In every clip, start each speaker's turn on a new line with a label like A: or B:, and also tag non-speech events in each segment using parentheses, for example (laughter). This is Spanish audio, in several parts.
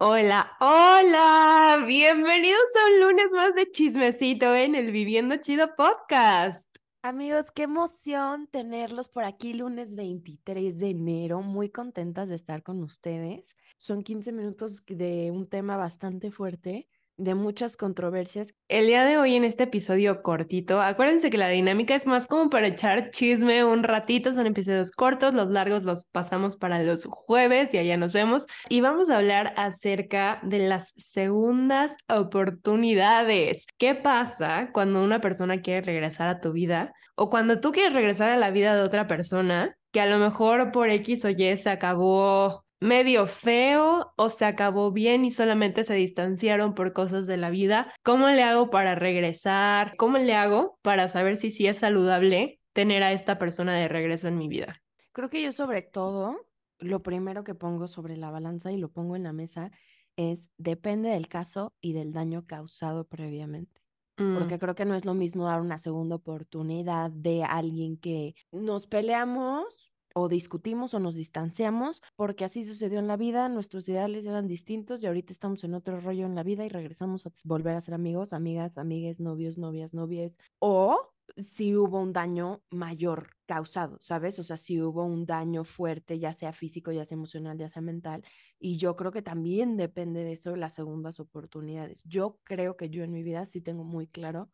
A: Hola, hola, bienvenidos a un lunes más de chismecito en el Viviendo Chido podcast.
B: Amigos, qué emoción tenerlos por aquí lunes 23 de enero. Muy contentas de estar con ustedes. Son 15 minutos de un tema bastante fuerte de muchas controversias.
A: El día de hoy en este episodio cortito, acuérdense que la dinámica es más como para echar chisme un ratito, son episodios cortos, los largos los pasamos para los jueves y allá nos vemos. Y vamos a hablar acerca de las segundas oportunidades. ¿Qué pasa cuando una persona quiere regresar a tu vida o cuando tú quieres regresar a la vida de otra persona? que a lo mejor por X o Y se acabó medio feo o se acabó bien y solamente se distanciaron por cosas de la vida. ¿Cómo le hago para regresar? ¿Cómo le hago para saber si sí es saludable tener a esta persona de regreso en mi vida?
B: Creo que yo sobre todo, lo primero que pongo sobre la balanza y lo pongo en la mesa es depende del caso y del daño causado previamente.
A: Mm.
B: Porque creo que no es lo mismo dar una segunda oportunidad de alguien que nos peleamos o discutimos o nos distanciamos, porque así sucedió en la vida, nuestros ideales eran distintos y ahorita estamos en otro rollo en la vida y regresamos a volver a ser amigos, amigas, amigues, novios, novias, novias, o si hubo un daño mayor causado, ¿sabes? O sea, si hubo un daño fuerte, ya sea físico, ya sea emocional, ya sea mental, y yo creo que también depende de eso las segundas oportunidades. Yo creo que yo en mi vida sí tengo muy claro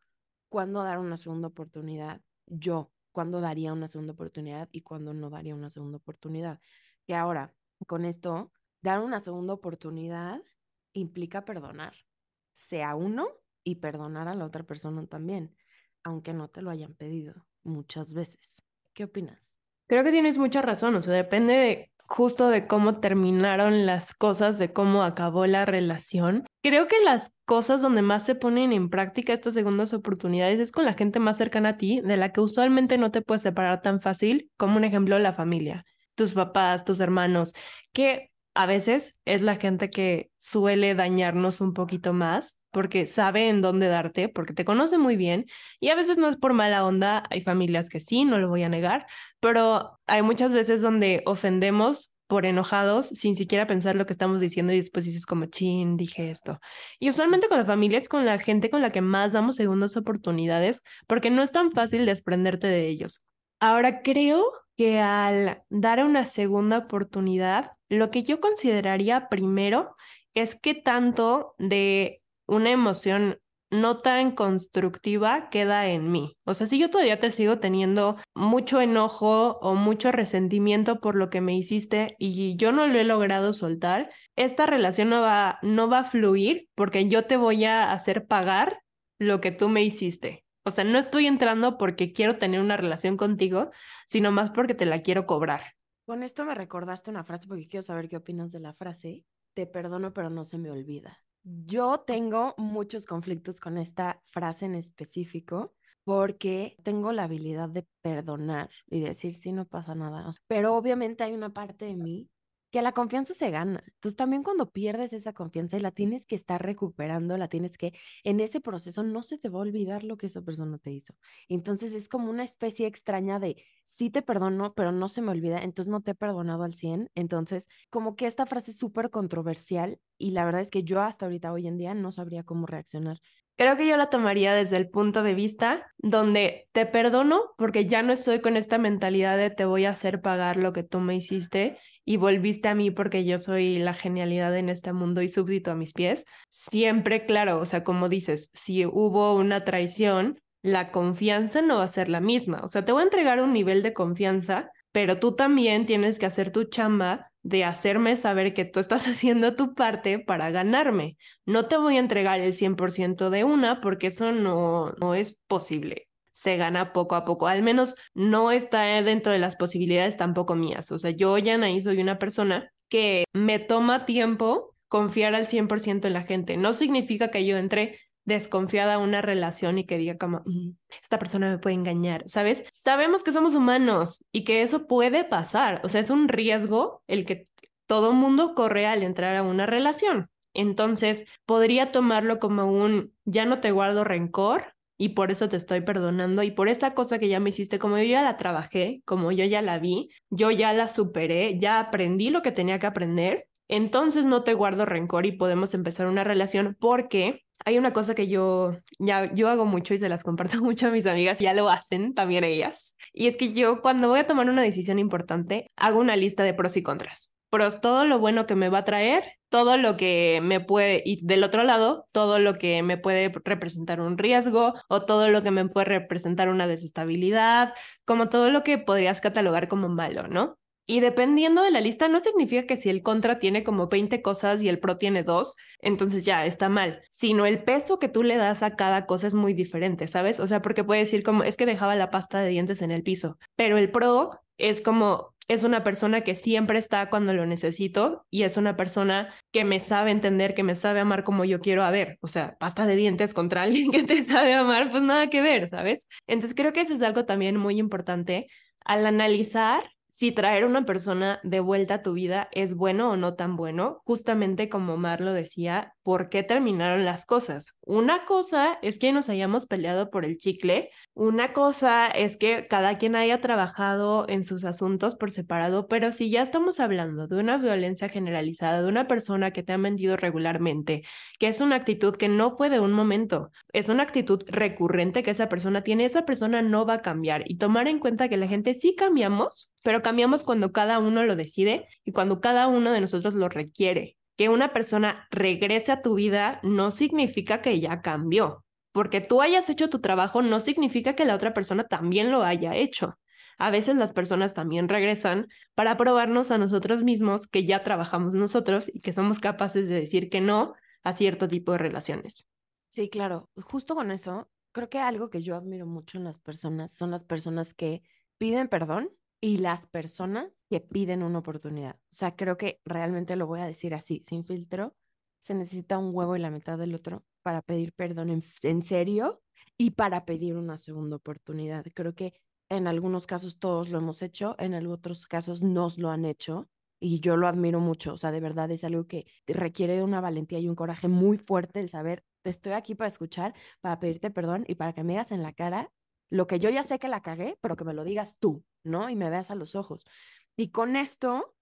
B: cuándo dar una segunda oportunidad, yo, cuándo daría una segunda oportunidad y cuándo no daría una segunda oportunidad. Y ahora, con esto, dar una segunda oportunidad implica perdonar, sea uno y perdonar a la otra persona también, aunque no te lo hayan pedido muchas veces. ¿Qué opinas?
A: Creo que tienes mucha razón, o sea, depende justo de cómo terminaron las cosas, de cómo acabó la relación. Creo que las cosas donde más se ponen en práctica estas segundas oportunidades es con la gente más cercana a ti, de la que usualmente no te puedes separar tan fácil, como un ejemplo la familia, tus papás, tus hermanos, que a veces es la gente que suele dañarnos un poquito más porque sabe en dónde darte, porque te conoce muy bien y a veces no es por mala onda, hay familias que sí, no lo voy a negar, pero hay muchas veces donde ofendemos por enojados sin siquiera pensar lo que estamos diciendo y después dices como, chin, dije esto. Y usualmente con la familia es con la gente con la que más damos segundas oportunidades porque no es tan fácil desprenderte de ellos. Ahora creo que al dar una segunda oportunidad, lo que yo consideraría primero es que tanto de una emoción no tan constructiva queda en mí. O sea, si yo todavía te sigo teniendo mucho enojo o mucho resentimiento por lo que me hiciste y yo no lo he logrado soltar, esta relación no va, no va a fluir porque yo te voy a hacer pagar lo que tú me hiciste. O sea, no estoy entrando porque quiero tener una relación contigo, sino más porque te la quiero cobrar.
B: Con esto me recordaste una frase porque quiero saber qué opinas de la frase. Te perdono, pero no se me olvida. Yo tengo muchos conflictos con esta frase en específico porque tengo la habilidad de perdonar y decir si no pasa nada. Pero obviamente hay una parte de mí que la confianza se gana. Entonces también cuando pierdes esa confianza y la tienes que estar recuperando, la tienes que, en ese proceso no se te va a olvidar lo que esa persona te hizo. Entonces es como una especie extraña de, sí te perdono, pero no se me olvida, entonces no te he perdonado al 100. Entonces como que esta frase es súper controversial y la verdad es que yo hasta ahorita hoy en día no sabría cómo reaccionar.
A: Creo que yo la tomaría desde el punto de vista donde te perdono porque ya no estoy con esta mentalidad de te voy a hacer pagar lo que tú me hiciste y volviste a mí porque yo soy la genialidad en este mundo y súbdito a mis pies. Siempre, claro, o sea, como dices, si hubo una traición, la confianza no va a ser la misma. O sea, te voy a entregar un nivel de confianza, pero tú también tienes que hacer tu chamba de hacerme saber que tú estás (laughs) haciendo tu parte para ganarme. No te voy a entregar el 100% de una porque eso no, no es posible se gana poco a poco, al menos no está dentro de las posibilidades tampoco mías. O sea, yo, Yanaí, soy una persona que me toma tiempo confiar al 100% en la gente. No significa que yo entre desconfiada una relación y que diga como, mm, esta persona me puede engañar, ¿sabes? Sabemos que somos humanos y que eso puede pasar. O sea, es un riesgo el que todo mundo corre al entrar a una relación. Entonces, podría tomarlo como un, ya no te guardo rencor, y por eso te estoy perdonando y por esa cosa que ya me hiciste, como yo ya la trabajé, como yo ya la vi, yo ya la superé, ya aprendí lo que tenía que aprender, entonces no te guardo rencor y podemos empezar una relación porque hay una cosa que yo ya yo hago mucho y se las comparto (laughs) mucho a mis amigas, ya lo hacen también ellas. Y es que yo cuando voy a tomar una decisión importante, hago una lista de pros y contras. Pros, todo lo bueno que me va a traer, todo lo que me puede, y del otro lado, todo lo que me puede representar un riesgo o todo lo que me puede representar una desestabilidad, como todo lo que podrías catalogar como malo, ¿no? Y dependiendo de la lista, no significa que si el contra tiene como 20 cosas y el pro tiene dos, entonces ya está mal, sino el peso que tú le das a cada cosa es muy diferente, ¿sabes? O sea, porque puede decir como es que dejaba la pasta de dientes en el piso, pero el pro es como es una persona que siempre está cuando lo necesito y es una persona que me sabe entender, que me sabe amar como yo quiero a ver. O sea, pasta de dientes contra (laughs) alguien que te sabe amar, pues nada que ver, ¿sabes? Entonces creo que eso es algo también muy importante al analizar si traer una persona de vuelta a tu vida es bueno o no tan bueno, justamente como Mar lo decía, ¿por qué terminaron las cosas? Una cosa es que nos hayamos peleado por el chicle, una cosa es que cada quien haya trabajado en sus asuntos por separado, pero si ya estamos hablando de una violencia generalizada, de una persona que te ha mentido regularmente, que es una actitud que no fue de un momento, es una actitud recurrente que esa persona tiene, esa persona no va a cambiar y tomar en cuenta que la gente sí cambiamos pero cambiamos cuando cada uno lo decide y cuando cada uno de nosotros lo requiere. Que una persona regrese a tu vida no significa que ya cambió, porque tú hayas hecho tu trabajo no significa que la otra persona también lo haya hecho. A veces las personas también regresan para probarnos a nosotros mismos que ya trabajamos nosotros y que somos capaces de decir que no a cierto tipo de relaciones.
B: Sí, claro. Justo con eso, creo que algo que yo admiro mucho en las personas son las personas que piden perdón y las personas que piden una oportunidad. O sea, creo que realmente lo voy a decir así, sin filtro, se necesita un huevo y la mitad del otro para pedir perdón en, serio y para pedir una segunda oportunidad. Creo que en algunos casos todos lo hemos hecho, en otros casos nos lo han hecho y yo lo admiro mucho. O sea, de verdad es algo que requiere una valentía y un coraje muy fuerte el saber, estoy aquí para escuchar, para pedirte perdón y para que me digas en la cara lo que yo ya sé que la cagué, pero que me lo digas tú, ¿no? Y me veas a los ojos. Y con esto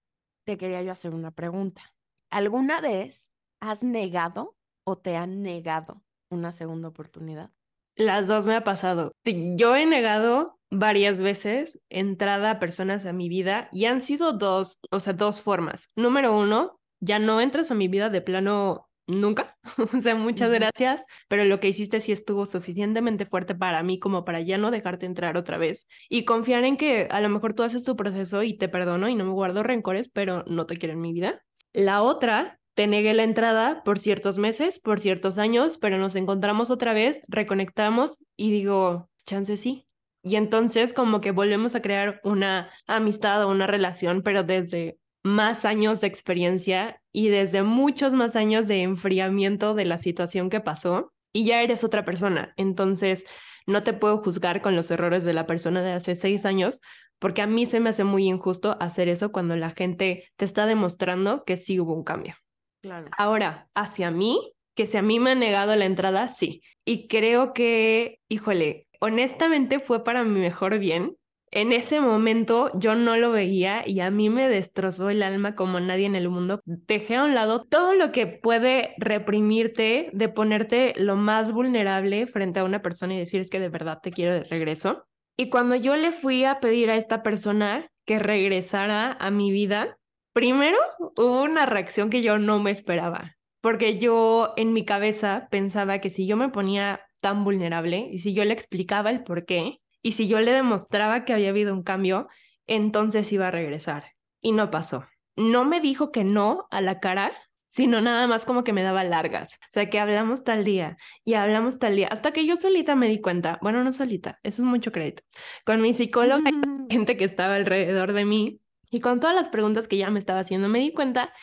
B: te quería yo hacer una pregunta. ¿Alguna vez has negado o te han negado una segunda oportunidad?
A: Las dos me ha pasado. Yo he negado varias veces entrada a personas a mi vida y han sido dos, o sea, dos formas. Número uno, ya no entras a mi vida de plano nunca. (laughs) o sea, muchas gracias, pero lo que hiciste sí estuvo suficientemente fuerte para mí como para ya no dejarte entrar otra vez y confiar en que a lo mejor tú haces tu proceso y te perdono y no me guardo rencores, pero no te quiero en mi vida. La otra, te negué la entrada por ciertos meses, por ciertos años, pero nos encontramos otra vez, reconectamos y digo, chance sí. Y entonces como que volvemos a crear una amistad o una relación, pero desde más años de experiencia y desde muchos más años de enfriamiento de la situación que pasó y ya eres otra persona. Entonces, no te puedo juzgar con los errores de la persona de hace seis años, porque a mí se me hace muy injusto hacer eso cuando la gente te está demostrando que sí hubo un cambio.
B: Claro.
A: Ahora, hacia mí, que si a mí me ha negado la entrada, sí. Y creo que, híjole, honestamente fue para mi mejor bien, en ese momento yo no lo veía y a mí me destrozó el alma como nadie en el mundo. Dejé a un lado todo lo que puede reprimirte, de ponerte lo más vulnerable frente a una persona y decir es que de verdad te quiero de regreso. Y cuando yo le fui a pedir a esta persona que regresara a mi vida, primero hubo una reacción que yo no me esperaba, porque yo en mi cabeza pensaba que si yo me ponía tan vulnerable y si yo le explicaba el por qué, y si yo le demostraba que había habido un cambio, entonces iba a regresar. Y no pasó. No me dijo que no a la cara, sino nada más como que me daba largas. O sea, que hablamos tal día y hablamos tal día, hasta que yo solita me di cuenta, bueno, no solita, eso es mucho crédito, con mi psicóloga y gente que estaba alrededor de mí y con todas las preguntas que ya me estaba haciendo, me di cuenta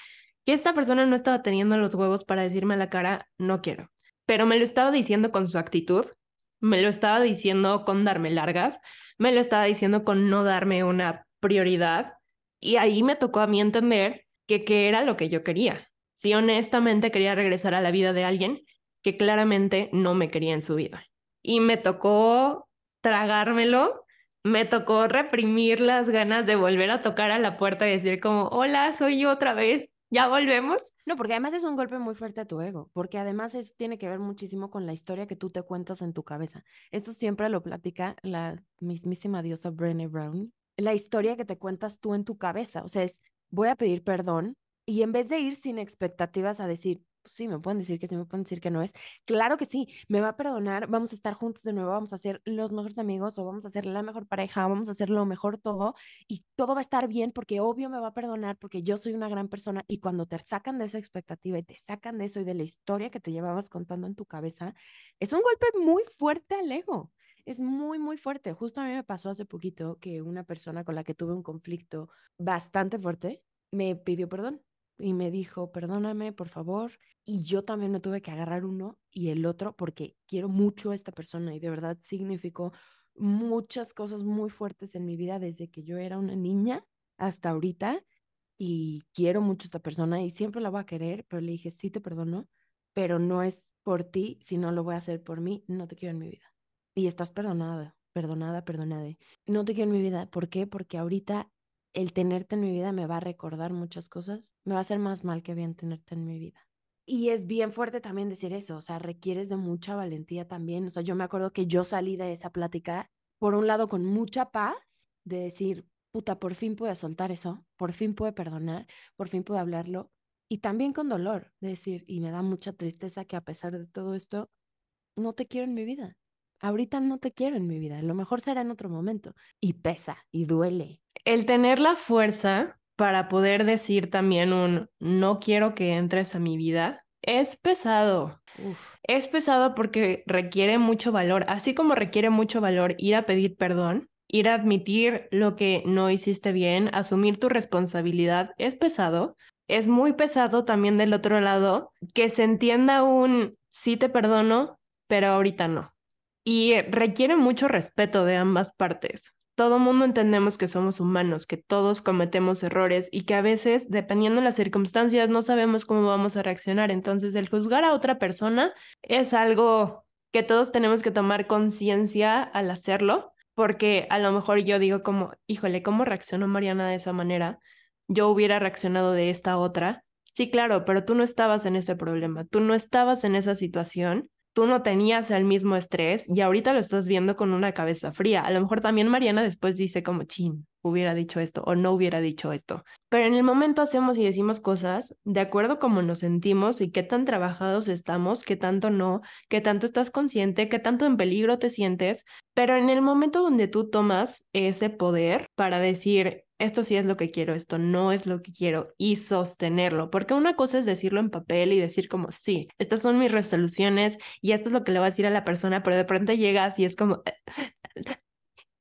A: que esta persona no estaba teniendo los huevos para decirme a la cara, no quiero, pero me lo estaba diciendo con su actitud me lo estaba diciendo con darme largas, me lo estaba diciendo con no darme una prioridad y ahí me tocó a mí entender que qué era lo que yo quería. Si honestamente quería regresar a la vida de alguien que claramente no me quería en su vida. Y me tocó tragármelo, me tocó reprimir las ganas de volver a tocar a la puerta y decir como, hola, soy yo otra vez, ¿Ya volvemos?
B: No, porque además es un golpe muy fuerte a tu ego, porque además eso tiene que ver muchísimo con la historia que tú te cuentas en tu cabeza. Esto siempre lo platica la mismísima diosa Brené Brown. La historia que te cuentas tú en tu cabeza, o sea, es voy a pedir perdón y en vez de ir sin expectativas a decir, pues sí, me pueden decir que sí, me pueden decir que no es. Claro que sí, me va a perdonar, vamos a estar juntos de nuevo, vamos a ser los mejores amigos o vamos a ser la mejor pareja, vamos a hacer lo mejor todo y todo va a estar bien porque obvio me va a perdonar porque yo soy una gran persona y cuando te sacan de esa expectativa y te sacan de eso y de la historia que te llevabas contando en tu cabeza, es un golpe muy fuerte al ego. Es muy, muy fuerte. Justo a mí me pasó hace poquito que una persona con la que tuve un conflicto bastante fuerte me pidió perdón y me dijo, perdóname, por favor. Y yo también me tuve que agarrar uno y el otro porque quiero mucho a esta persona y de verdad significó muchas cosas muy fuertes en mi vida desde que yo era una niña hasta ahorita y quiero mucho a esta persona y siempre la voy a querer, pero le dije, sí te perdono, pero no es por ti, sino lo voy a hacer por mí, no te quiero en mi vida. Y estás perdonada, perdonada, perdonada. No te quiero en mi vida, ¿por qué? Porque ahorita el tenerte en mi vida me va a recordar muchas cosas, me va a hacer más mal que bien tenerte en mi vida. Y es bien fuerte también decir eso, o sea, requieres de mucha valentía también. O sea, yo me acuerdo que yo salí de esa plática, por un lado, con mucha paz, de decir, puta, por fin pude soltar eso, por fin pude perdonar, por fin pude hablarlo, y también con dolor, de decir, y me da mucha tristeza que a pesar de todo esto, no te quiero en mi vida ahorita no te quiero en mi vida, lo mejor será en otro momento. Y pesa y duele.
A: El tener la fuerza para poder decir también un no quiero que entres a mi vida es pesado. Es pesado porque requiere mucho valor, así como requiere mucho valor ir a pedir perdón, ir a admitir lo que no hiciste bien, asumir tu responsabilidad, es pesado. Es muy pesado también del otro lado que se entienda un sí te perdono, pero ahorita no y requiere mucho respeto de ambas partes. Todo mundo entendemos que somos humanos, que todos cometemos errores y que a veces, dependiendo de las circunstancias, no sabemos cómo vamos a reaccionar. Entonces, el juzgar a otra persona es algo que todos tenemos que tomar conciencia al hacerlo, porque a lo mejor yo digo como, híjole, ¿cómo reaccionó Mariana de esa manera? Yo hubiera reaccionado de esta otra. Sí, claro, pero tú no estabas en ese problema, tú no estabas en esa situación tú no tenías el mismo estrés y ahorita lo estás viendo con una cabeza fría. A lo mejor también Mariana después dice como, chin, hubiera dicho esto o no hubiera dicho esto. Pero en el momento hacemos y decimos cosas de acuerdo como nos sentimos y qué tan trabajados estamos, qué tanto no, qué tanto estás consciente, qué tanto en peligro te sientes. Pero en el momento donde tú tomas ese poder para decir, esto sí es lo que quiero, esto no es lo que quiero y sostenerlo, porque una cosa es decirlo en papel y decir como, sí, estas son mis resoluciones y esto es lo que le voy a decir a la persona, pero de pronto llegas y es como,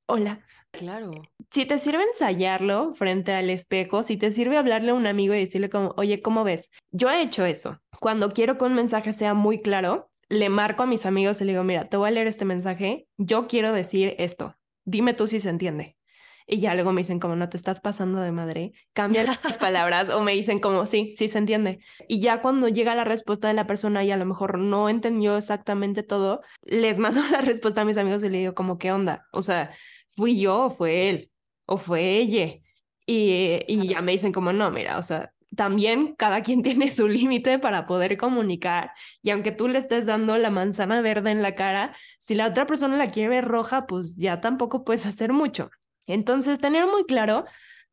A: hola.
B: Claro.
A: Si te sirve ensayarlo frente al espejo, si te sirve hablarle a un amigo y decirle como, oye, ¿cómo ves? Yo he hecho eso. Cuando quiero que un mensaje sea muy claro, le marco a mis amigos y le digo, mira, te voy a leer este mensaje, yo quiero decir esto, dime tú si se entiende. Y ya luego me dicen como no te estás pasando de madre, cambia las (laughs) palabras o me dicen como sí, sí se entiende. Y ya cuando llega la respuesta de la persona y a lo mejor no entendió exactamente todo, les (laughs) mando la respuesta a mis amigos y le digo como qué onda, o sea, fui yo o fue él o fue ella. Y, y ya me dicen como no, mira, o sea, también cada quien (laughs) tiene su límite para poder comunicar y aunque tú le estés dando la manzana verde en la cara, si la otra persona la quiere ver roja, pues ya tampoco puedes hacer mucho. Entonces, tener muy claro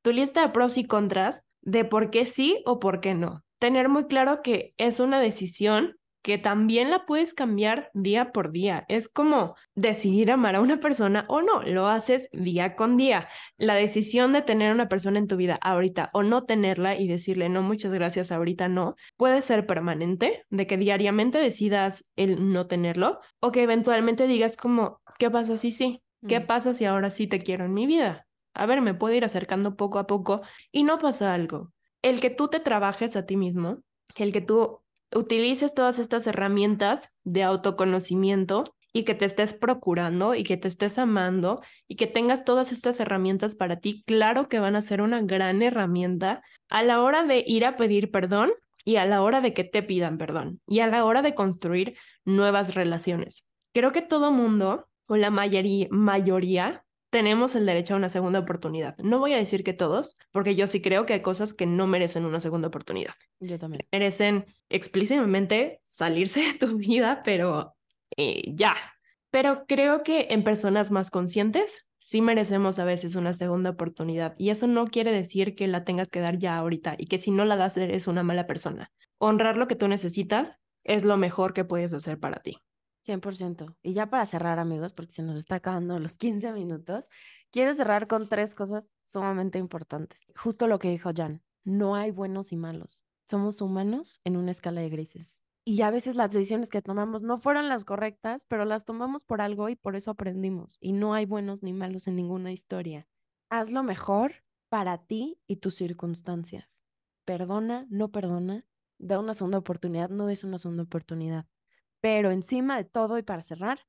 A: tu lista de pros y contras de por qué sí o por qué no. Tener muy claro que es una decisión que también la puedes cambiar día por día. Es como decidir amar a una persona o no, lo haces día con día. La decisión de tener a una persona en tu vida ahorita o no tenerla y decirle no, muchas gracias, ahorita no, puede ser permanente, de que diariamente decidas el no tenerlo o que eventualmente digas como, ¿qué pasa si sí? ¿Qué mm. pasa si ahora sí te quiero en mi vida? A ver, me puedo ir acercando poco a poco y no pasa algo. El que tú te trabajes a ti mismo, el que tú utilices todas estas herramientas de autoconocimiento y que te estés procurando y que te estés amando y que tengas todas estas herramientas para ti, claro que van a ser una gran herramienta a la hora de ir a pedir perdón y a la hora de que te pidan perdón y a la hora de construir nuevas relaciones. Creo que todo mundo o la mayoría, mayoría tenemos el derecho a una segunda oportunidad. No voy a decir que todos, porque yo sí creo que hay cosas que no merecen una segunda oportunidad.
B: Yo también.
A: Merecen explícitamente salirse de tu vida, pero eh, ya. Pero creo que en personas más conscientes sí merecemos a veces una segunda oportunidad. Y eso no quiere decir que la tengas que dar ya ahorita y que si no la das eres una mala persona. Honrar lo que tú necesitas es lo mejor que puedes hacer para ti.
B: 100%. Y ya para cerrar, amigos, porque se nos está acabando los 15 minutos, quiero cerrar con tres cosas sumamente importantes. Justo lo que dijo Jan, no hay buenos y malos. Somos humanos en una escala de grises. Y a veces las decisiones que tomamos no fueron las correctas, pero las tomamos por algo y por eso aprendimos. Y no hay buenos ni malos en ninguna historia. Haz lo mejor para ti y tus circunstancias. Perdona, no perdona. Da una segunda oportunidad, no es una segunda oportunidad pero encima de todo y para cerrar,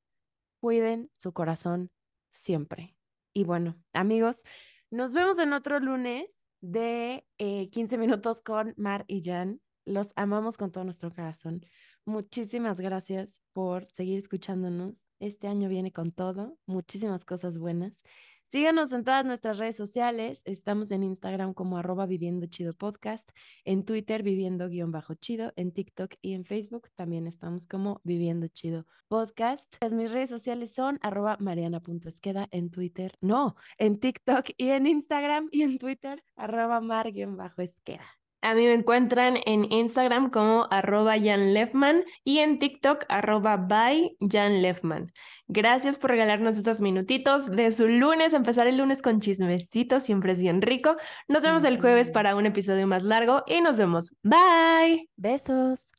B: cuiden su corazón siempre. Y bueno, amigos, nos vemos en otro lunes de 15 eh, minutos con Mar y Jan. Los amamos con todo nuestro corazón. Muchísimas gracias por seguir escuchándonos. Este año viene con todo, muchísimas cosas buenas. Síganos en todas nuestras redes sociales. Estamos en Instagram como arroba viviendo chido podcast, en Twitter viviendo guion bajo chido, en TikTok y en Facebook también estamos como viviendo chido podcast. Mis redes sociales son arroba mariana.esqueda en Twitter, no, en TikTok y en Instagram y en Twitter arroba mar guion bajo esqueda.
A: A mí me encuentran en Instagram como arroba Jan Lefman y en TikTok arroba by Jan Lefman. Gracias por regalarnos estos minutitos de su lunes, empezar el lunes con chismecito, siempre es bien rico. Nos vemos el jueves para un episodio más largo y nos vemos. Bye.
B: Besos.